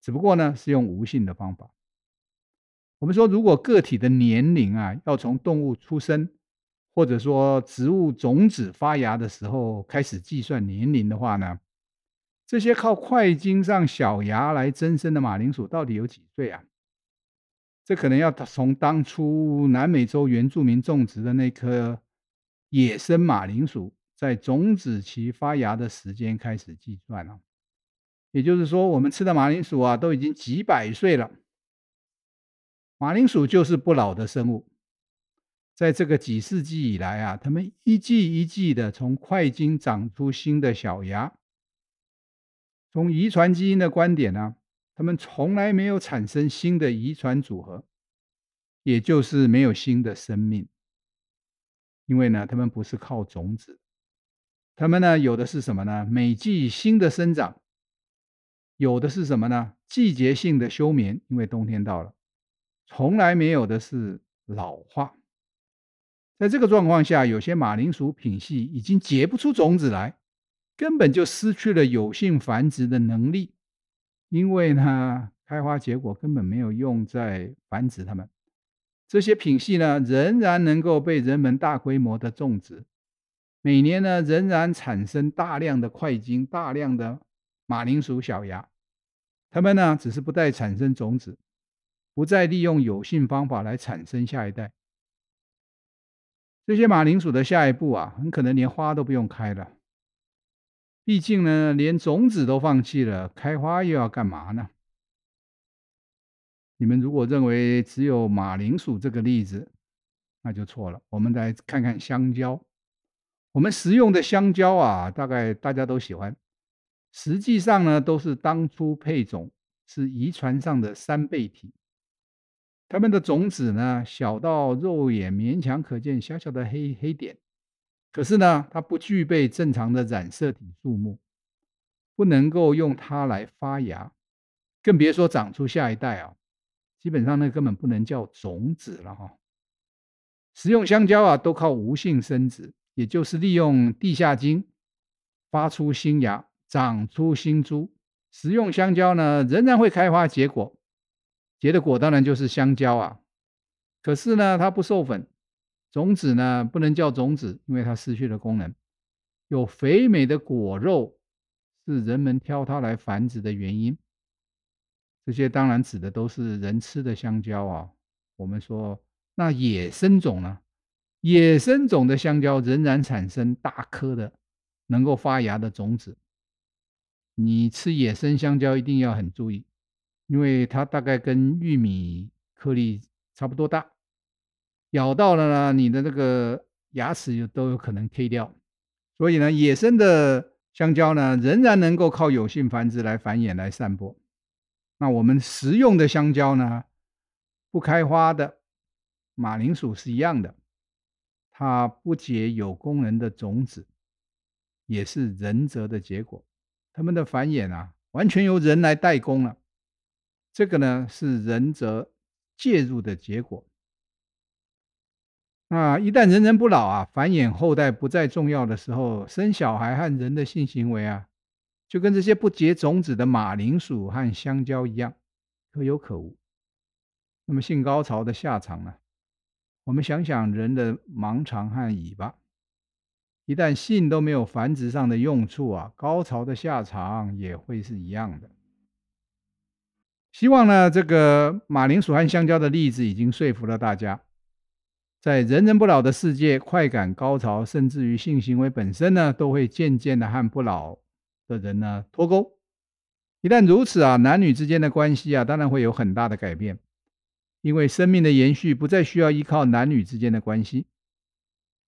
只不过呢是用无性的方法。我们说，如果个体的年龄啊，要从动物出生，或者说植物种子发芽的时候开始计算年龄的话呢，这些靠块茎上小芽来增生的马铃薯到底有几岁啊？这可能要从当初南美洲原住民种植的那颗野生马铃薯在种子期发芽的时间开始计算了。也就是说，我们吃的马铃薯啊，都已经几百岁了。马铃薯就是不老的生物，在这个几世纪以来啊，它们一季一季的从块茎长出新的小芽。从遗传基因的观点呢、啊，它们从来没有产生新的遗传组合，也就是没有新的生命。因为呢，它们不是靠种子，它们呢有的是什么呢？每季新的生长，有的是什么呢？季节性的休眠，因为冬天到了。从来没有的是老化。在这个状况下，有些马铃薯品系已经结不出种子来，根本就失去了有性繁殖的能力。因为呢，开花结果根本没有用在繁殖它们。这些品系呢，仍然能够被人们大规模的种植，每年呢，仍然产生大量的块茎、大量的马铃薯小芽。它们呢，只是不再产生种子。不再利用有性方法来产生下一代，这些马铃薯的下一步啊，很可能连花都不用开了。毕竟呢，连种子都放弃了，开花又要干嘛呢？你们如果认为只有马铃薯这个例子，那就错了。我们来看看香蕉，我们食用的香蕉啊，大概大家都喜欢，实际上呢，都是当初配种，是遗传上的三倍体。它们的种子呢，小到肉眼勉强可见，小小的黑黑点。可是呢，它不具备正常的染色体数目，不能够用它来发芽，更别说长出下一代啊。基本上那根本不能叫种子了哈。食用香蕉啊，都靠无性生殖，也就是利用地下茎发出新芽，长出新株。食用香蕉呢，仍然会开花结果。结的果当然就是香蕉啊，可是呢，它不授粉，种子呢不能叫种子，因为它失去了功能。有肥美的果肉是人们挑它来繁殖的原因。这些当然指的都是人吃的香蕉啊。我们说那野生种呢？野生种的香蕉仍然产生大颗的能够发芽的种子。你吃野生香蕉一定要很注意。因为它大概跟玉米颗粒差不多大，咬到了呢，你的那个牙齿都有可能 K 掉。所以呢，野生的香蕉呢，仍然能够靠有性繁殖来繁衍、来散播。那我们食用的香蕉呢，不开花的马铃薯是一样的，它不结有功能的种子，也是人择的结果。它们的繁衍啊，完全由人来代工了。这个呢是人择介入的结果。那一旦人人不老啊，繁衍后代不再重要的时候，生小孩和人的性行为啊，就跟这些不结种子的马铃薯和香蕉一样，可有可无。那么性高潮的下场呢？我们想想人的盲肠和尾巴，一旦性都没有繁殖上的用处啊，高潮的下场也会是一样的。希望呢，这个马铃薯和香蕉的例子已经说服了大家，在人人不老的世界，快感、高潮，甚至于性行为本身呢，都会渐渐的和不老的人呢脱钩。一旦如此啊，男女之间的关系啊，当然会有很大的改变，因为生命的延续不再需要依靠男女之间的关系。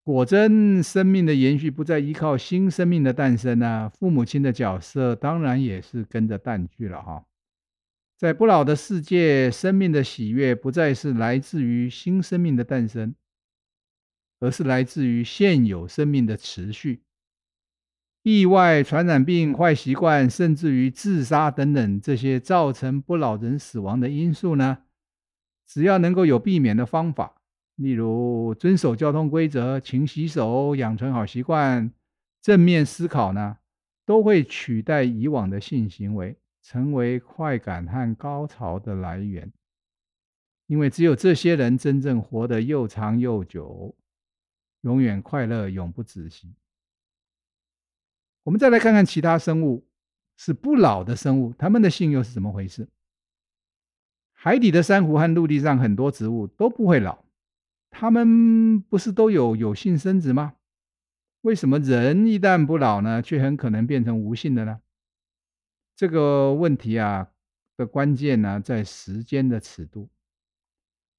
果真，生命的延续不再依靠新生命的诞生呢，父母亲的角色当然也是跟着淡去了哈。在不老的世界，生命的喜悦不再是来自于新生命的诞生，而是来自于现有生命的持续。意外、传染病、坏习惯，甚至于自杀等等这些造成不老人死亡的因素呢，只要能够有避免的方法，例如遵守交通规则、勤洗手、养成好习惯、正面思考呢，都会取代以往的性行为。成为快感和高潮的来源，因为只有这些人真正活得又长又久，永远快乐，永不止息。我们再来看看其他生物，是不老的生物，它们的性又是怎么回事？海底的珊瑚和陆地上很多植物都不会老，它们不是都有有性生殖吗？为什么人一旦不老呢，却很可能变成无性的呢？这个问题啊的关键呢，在时间的尺度。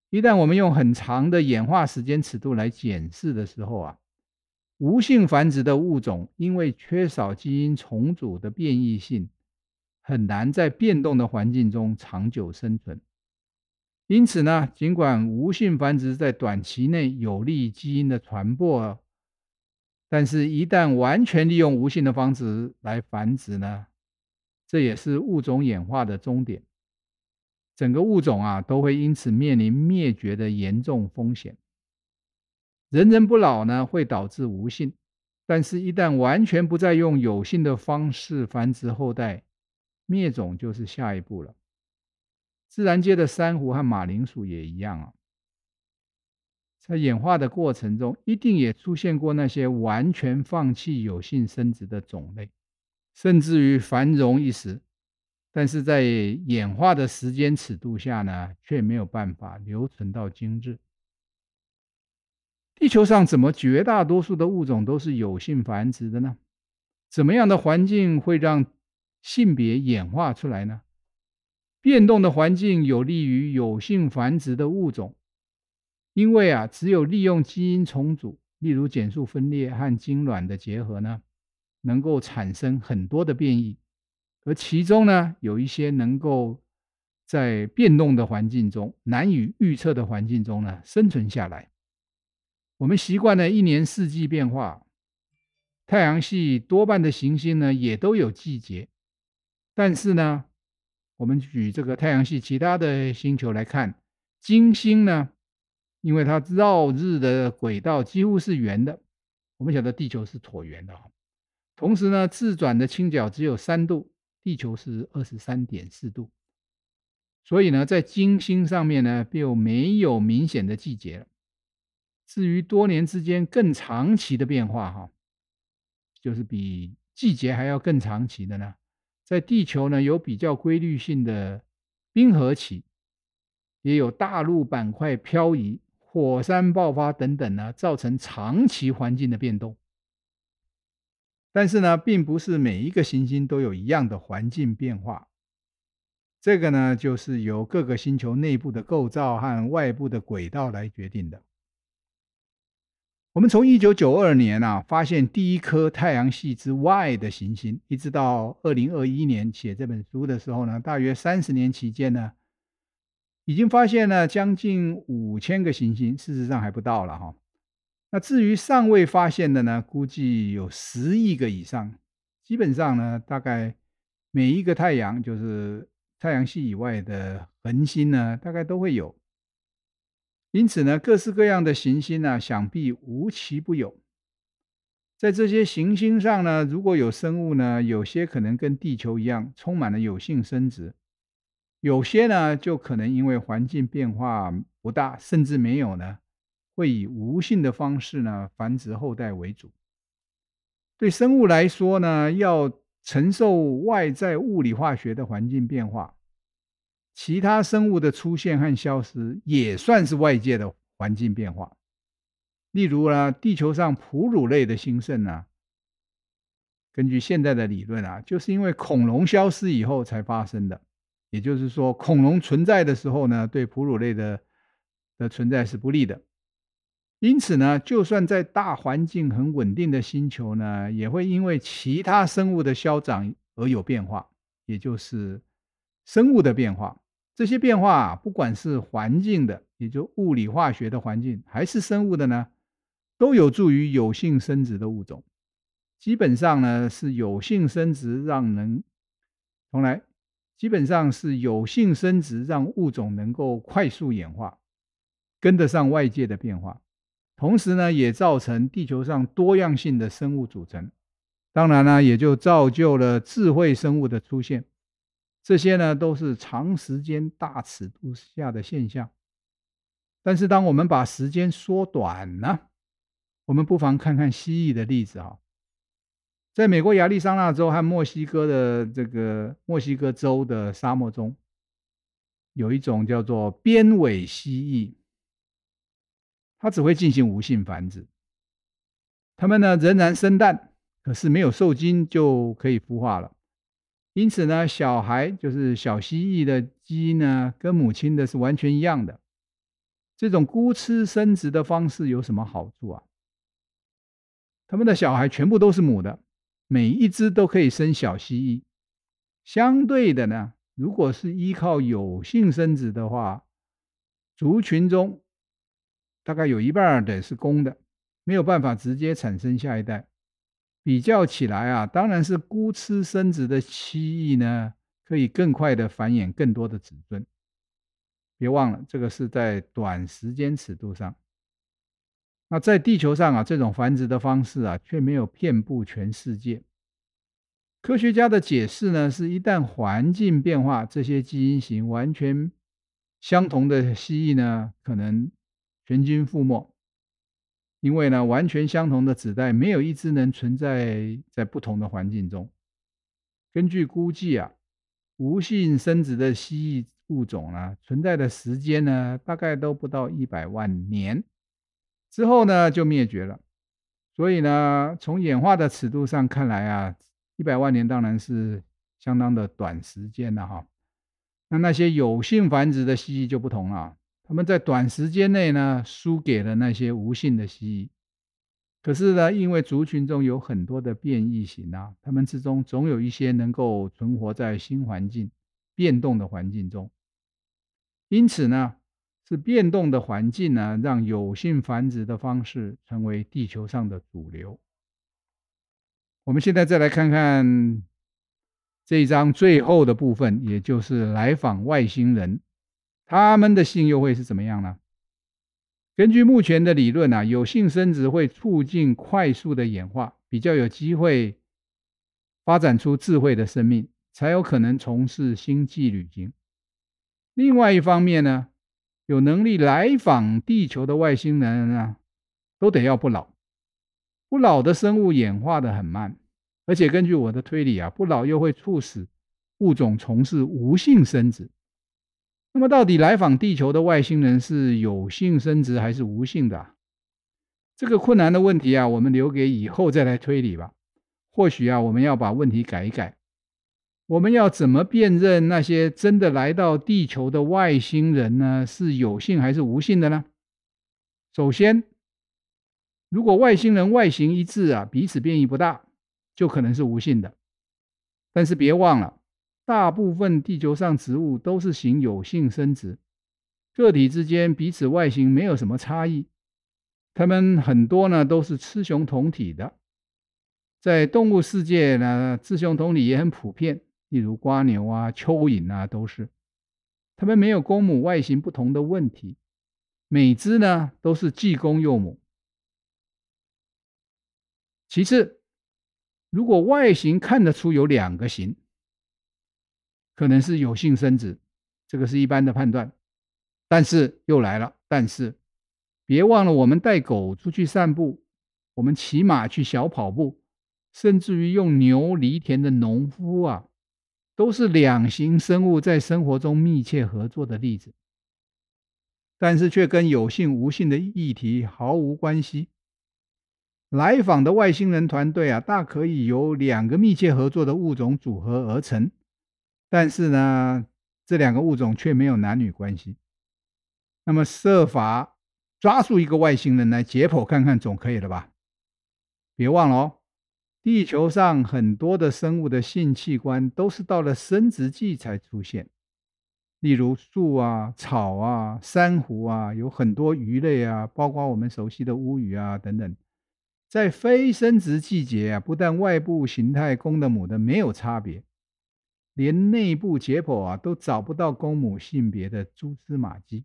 一旦我们用很长的演化时间尺度来检视的时候啊，无性繁殖的物种因为缺少基因重组的变异性，很难在变动的环境中长久生存。因此呢，尽管无性繁殖在短期内有利基因的传播，但是一旦完全利用无性的方式来繁殖呢，这也是物种演化的终点，整个物种啊都会因此面临灭绝的严重风险。人人不老呢，会导致无性，但是，一旦完全不再用有性的方式繁殖后代，灭种就是下一步了。自然界的珊瑚和马铃薯也一样啊，在演化的过程中，一定也出现过那些完全放弃有性生殖的种类。甚至于繁荣一时，但是在演化的时间尺度下呢，却没有办法留存到今日。地球上怎么绝大多数的物种都是有性繁殖的呢？怎么样的环境会让性别演化出来呢？变动的环境有利于有性繁殖的物种，因为啊，只有利用基因重组，例如减数分裂和精卵的结合呢。能够产生很多的变异，而其中呢，有一些能够在变动的环境中、难以预测的环境中呢生存下来。我们习惯了一年四季变化，太阳系多半的行星呢也都有季节，但是呢，我们举这个太阳系其他的星球来看，金星呢，因为它绕日的轨道几乎是圆的，我们晓得地球是椭圆的。同时呢，自转的倾角只有三度，地球是二十三点四度，所以呢，在金星上面呢，就没有明显的季节了。至于多年之间更长期的变化，哈，就是比季节还要更长期的呢，在地球呢，有比较规律性的冰河期，也有大陆板块漂移、火山爆发等等呢，造成长期环境的变动。但是呢，并不是每一个行星都有一样的环境变化。这个呢，就是由各个星球内部的构造和外部的轨道来决定的。我们从一九九二年啊，发现第一颗太阳系之外的行星，一直到二零二一年写这本书的时候呢，大约三十年期间呢，已经发现了将近五千个行星，事实上还不到了哈。那至于尚未发现的呢，估计有十亿个以上。基本上呢，大概每一个太阳，就是太阳系以外的恒星呢，大概都会有。因此呢，各式各样的行星呢，想必无奇不有。在这些行星上呢，如果有生物呢，有些可能跟地球一样，充满了有性生殖；有些呢，就可能因为环境变化不大，甚至没有呢。会以无性的方式呢繁殖后代为主。对生物来说呢，要承受外在物理化学的环境变化，其他生物的出现和消失也算是外界的环境变化。例如呢，地球上哺乳类的兴盛呢，根据现在的理论啊，就是因为恐龙消失以后才发生的。也就是说，恐龙存在的时候呢，对哺乳类的的存在是不利的。因此呢，就算在大环境很稳定的星球呢，也会因为其他生物的消长而有变化，也就是生物的变化。这些变化啊，不管是环境的，也就物理化学的环境，还是生物的呢，都有助于有性生殖的物种。基本上呢，是有性生殖让人，从来，基本上是有性生殖让物种能够快速演化，跟得上外界的变化，同时呢，也造成地球上多样性的生物组成。当然呢，也就造就了智慧生物的出现。这些呢，都是长时间大尺度下的现象。但是，当我们把时间缩短呢，我们不妨看看蜥蜴的例子啊。在美国亚利桑那州和墨西哥的这个墨西哥州的沙漠中，有一种叫做边尾蜥蜴，它只会进行无性繁殖。它们呢，仍然生蛋。可是没有受精就可以孵化了，因此呢，小孩就是小蜥蜴的基因呢，跟母亲的是完全一样的。这种孤雌生殖的方式有什么好处啊？他们的小孩全部都是母的，每一只都可以生小蜥蜴。相对的呢，如果是依靠有性生殖的话，族群中大概有一半得是公的，没有办法直接产生下一代。比较起来啊，当然是孤雌生殖的蜥蜴呢，可以更快的繁衍更多的子孙。别忘了，这个是在短时间尺度上。那在地球上啊，这种繁殖的方式啊，却没有遍布全世界。科学家的解释呢，是一旦环境变化，这些基因型完全相同的蜥蜴呢，可能全军覆没。因为呢，完全相同的子代没有一只能存在在不同的环境中。根据估计啊，无性生殖的蜥蜴物种呢，存在的时间呢，大概都不到一百万年，之后呢就灭绝了。所以呢，从演化的尺度上看来啊，一百万年当然是相当的短时间了哈。那那些有性繁殖的蜥蜴就不同了。他们在短时间内呢，输给了那些无性的蜥蜴。可是呢，因为族群中有很多的变异型啊，他们之中总有一些能够存活在新环境、变动的环境中。因此呢，是变动的环境呢，让有性繁殖的方式成为地球上的主流。我们现在再来看看这一章最后的部分，也就是来访外星人。他们的性又会是怎么样呢？根据目前的理论啊，有性生殖会促进快速的演化，比较有机会发展出智慧的生命，才有可能从事星际旅行。另外一方面呢，有能力来访地球的外星人啊，都得要不老。不老的生物演化得很慢，而且根据我的推理啊，不老又会促使物种从事无性生殖。那么，到底来访地球的外星人是有性生殖还是无性的？这个困难的问题啊，我们留给以后再来推理吧。或许啊，我们要把问题改一改。我们要怎么辨认那些真的来到地球的外星人呢？是有性还是无性的呢？首先，如果外星人外形一致啊，彼此变异不大，就可能是无性的。但是别忘了。大部分地球上植物都是行有性生殖，个体之间彼此外形没有什么差异，它们很多呢都是雌雄同体的。在动物世界呢，雌雄同体也很普遍，例如瓜牛啊、蚯蚓啊都是，它们没有公母外形不同的问题，每只呢都是既公又母。其次，如果外形看得出有两个型。可能是有性生殖，这个是一般的判断。但是又来了，但是别忘了，我们带狗出去散步，我们骑马去小跑步，甚至于用牛犁田的农夫啊，都是两型生物在生活中密切合作的例子。但是却跟有性无性的议题毫无关系。来访的外星人团队啊，大可以由两个密切合作的物种组合而成。但是呢，这两个物种却没有男女关系。那么设法抓住一个外星人来解剖看看，总可以了吧？别忘了哦，地球上很多的生物的性器官都是到了生殖季才出现，例如树啊、草啊、珊瑚啊，有很多鱼类啊，包括我们熟悉的乌鱼啊等等。在非生殖季节啊，不但外部形态公的母的没有差别，连内部解剖啊都找不到公母性别的蛛丝马迹。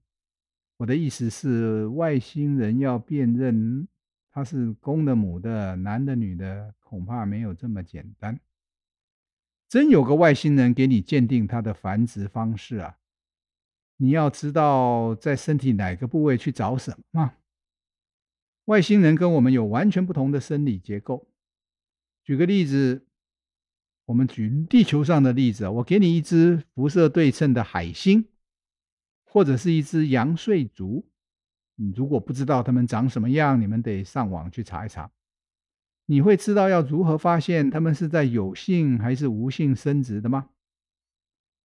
我的意思是，外星人要辨认它是公的母的、男的女的，恐怕没有这么简单。真有个外星人给你鉴定它的繁殖方式啊！你要知道在身体哪个部位去找什么？外星人跟我们有完全不同的生理结构。举个例子，我们举地球上的例子，我给你一只辐射对称的海星，或者是一只阳燧足。你如果不知道它们长什么样，你们得上网去查一查。你会知道要如何发现它们是在有性还是无性生殖的吗？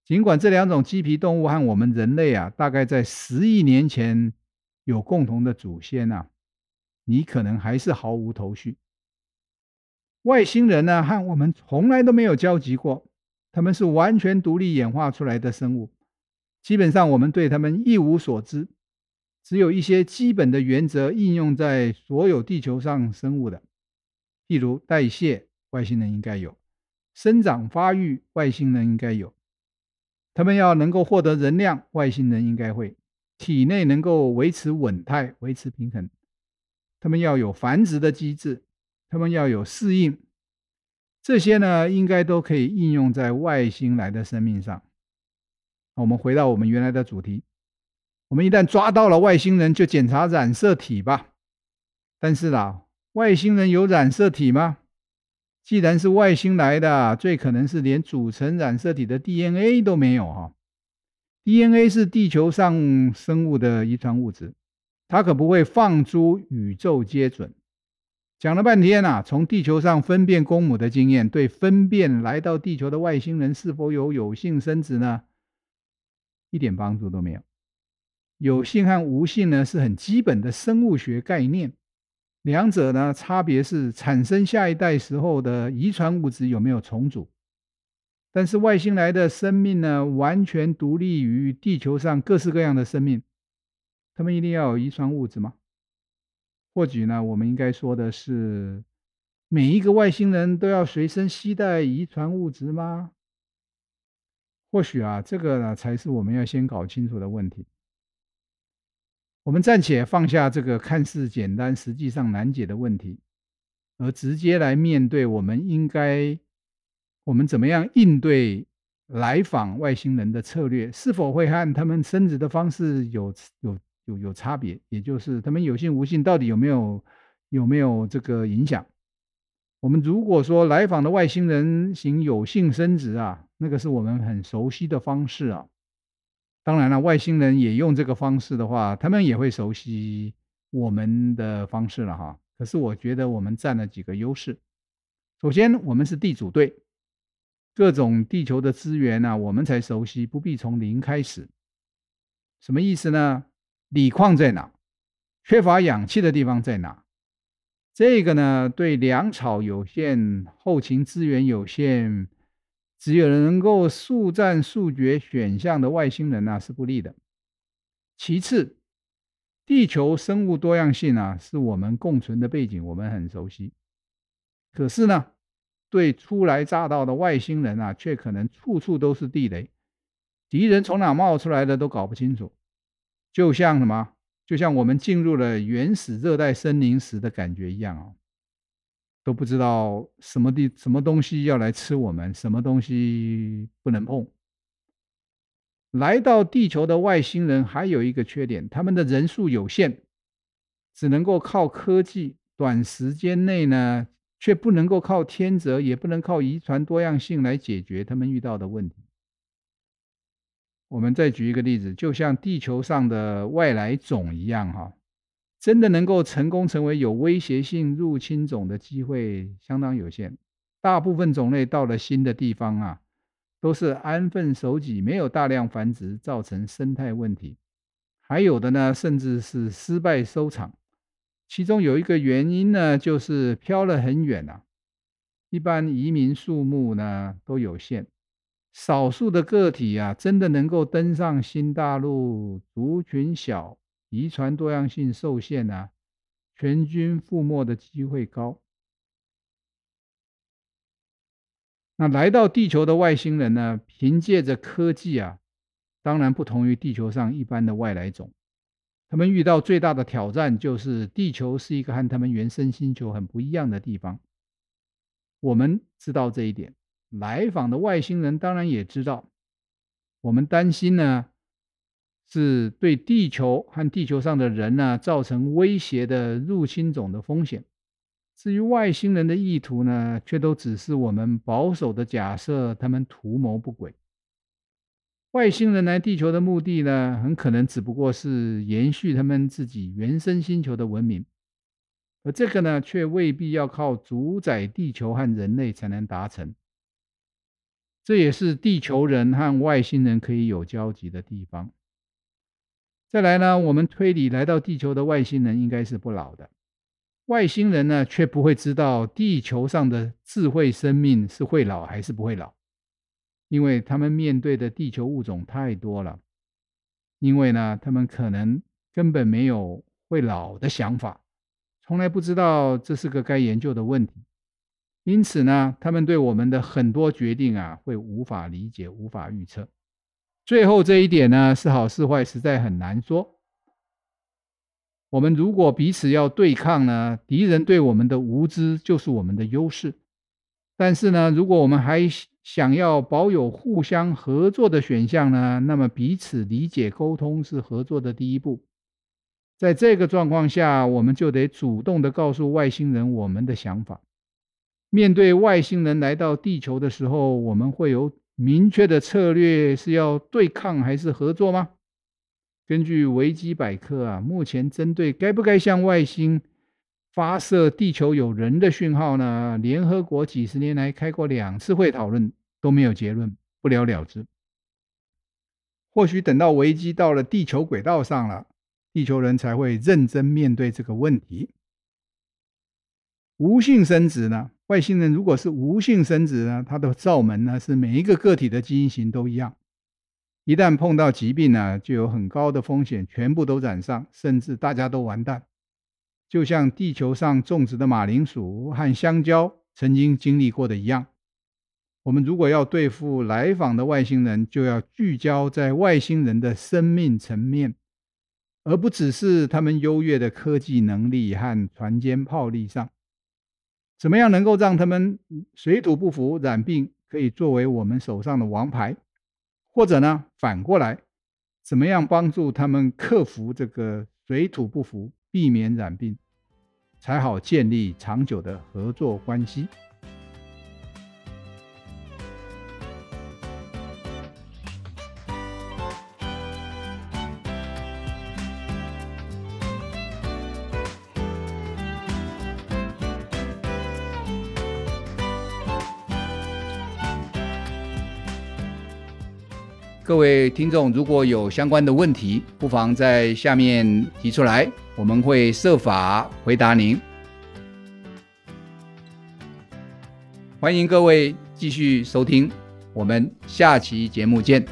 尽管这两种鸡皮动物和我们人类啊，大概在十亿年前有共同的祖先啊，你可能还是毫无头绪。外星人呢，和我们从来都没有交集过，他们是完全独立演化出来的生物，基本上我们对他们一无所知，只有一些基本的原则应用在所有地球上生物的，譬如代谢，外星人应该有；生长发育，外星人应该有。他们要能够获得能量，外星人应该会；体内能够维持稳态、维持平衡。他们要有繁殖的机制，他们要有适应。这些呢，应该都可以应用在外星来的生命上。我们回到我们原来的主题，我们一旦抓到了外星人，就检查染色体吧。但是啦，外星人有染色体吗？既然是外星来的，最可能是连组成染色体的 DNA 都没有哈。DNA 是地球上生物的遗传物质，它可不会放诸宇宙皆准。讲了半天呐，从地球上分辨公母的经验，对分辨来到地球的外星人是否有有性生殖呢，一点帮助都没有。有性和无性呢，是很基本的生物学概念。两者呢，差别是产生下一代时候的遗传物质有没有重组，但是外星来的生命呢，完全独立于地球上各式各样的生命，他们一定要有遗传物质吗？或许呢，我们应该说的是，每一个外星人都要随身携带遗传物质吗？或许啊，这个呢，才是我们要先搞清楚的问题。我们暂且放下这个看似简单、实际上难解的问题，而直接来面对我们应该，我们怎么样应对来访外星人的策略，是否会和他们生殖的方式有有有有差别？也就是他们有性无性到底有没有有没有这个影响？我们如果说来访的外星人行有性生殖啊，那个是我们很熟悉的方式啊。当然了，外星人也用这个方式的话，他们也会熟悉我们的方式了哈。可是我觉得我们占了几个优势。首先，我们是地主队，各种地球的资源呢，我们才熟悉，不必从零开始。什么意思呢？锂矿在哪？缺乏氧气的地方在哪？这个呢，对粮草有限、后勤资源有限。只有能够速战速决选项的外星人呢，是不利的。其次，地球生物多样性啊，是我们共存的背景，我们很熟悉。可是呢，对初来乍到的外星人啊，却可能处处都是地雷，敌人从哪冒出来的都搞不清楚。就像什么？就像我们进入了原始热带森林时的感觉一样啊。都不知道什么地什么东西要来吃我们，什么东西不能碰。来到地球的外星人还有一个缺点，他们的人数有限，只能够靠科技，短时间内呢，却不能够靠天择，也不能靠遗传多样性来解决他们遇到的问题。我们再举一个例子，就像地球上的外来种一样，哈。真的能够成功成为有威胁性入侵种的机会相当有限。大部分种类到了新的地方啊，都是安分守己，没有大量繁殖，造成生态问题。还有的呢，甚至是失败收场。其中有一个原因呢，就是飘了很远啊。一般移民数目呢都有限，少数的个体啊，真的能够登上新大陆，族群小，遗传多样性受限啊，全军覆没的机会高。那来到地球的外星人呢，凭借着科技啊，当然不同于地球上一般的外来种，他们遇到最大的挑战就是地球是一个和他们原生星球很不一样的地方。我们知道这一点，来访的外星人当然也知道。我们担心呢，是对地球和地球上的人呢造成威胁的入侵种的风险。至于外星人的意图呢，却都只是我们保守的假设，他们图谋不轨。外星人来地球的目的呢，很可能只不过是延续他们自己原生星球的文明。而这个呢，却未必要靠主宰地球和人类才能达成。这也是地球人和外星人可以有交集的地方。再来呢，我们推理来到地球的外星人应该是不老的。外星人呢，却不会知道地球上的智慧生命是会老还是不会老，因为他们面对的地球物种太多了。因为呢，他们可能根本没有会老的想法。从来不知道这是个该研究的问题，因此呢，他们对我们的很多决定啊，会无法理解、无法预测。最后这一点呢，是好是坏，实在很难说。我们如果彼此要对抗呢，敌人对我们的无知就是我们的优势。但是呢，如果我们还想要保有互相合作的选项呢，那么彼此理解、沟通是合作的第一步。在这个状况下，我们就得主动地告诉外星人我们的想法。面对外星人来到地球的时候，我们会有明确的策略，是要对抗还是合作吗？根据维基百科啊，目前针对该不该向外星发射地球有人的讯号呢，联合国几十年来开过两次会讨论，都没有结论，不了了之。或许等到危机到了地球轨道上了。地球人才会认真面对这个问题。无性生殖呢？外星人如果是无性生殖呢？它的罩门呢是每一个个体的基因型都一样。一旦碰到疾病呢，就有很高的风险，全部都染上，甚至大家都完蛋。就像地球上种植的马铃薯和香蕉曾经经历过的一样。我们如果要对付来访的外星人，就要聚焦在外星人的生命层面。而不只是他们优越的科技能力和船坚炮利上，怎么样能够让他们水土不服、染病可以作为我们手上的王牌？或者呢，反过来，怎么样帮助他们克服这个水土不服，避免染病，才好建立长久的合作关系？各位听众，如果有相关的问题，不妨在下面提出来，我们会设法回答您。欢迎各位继续收听，我们下期节目见。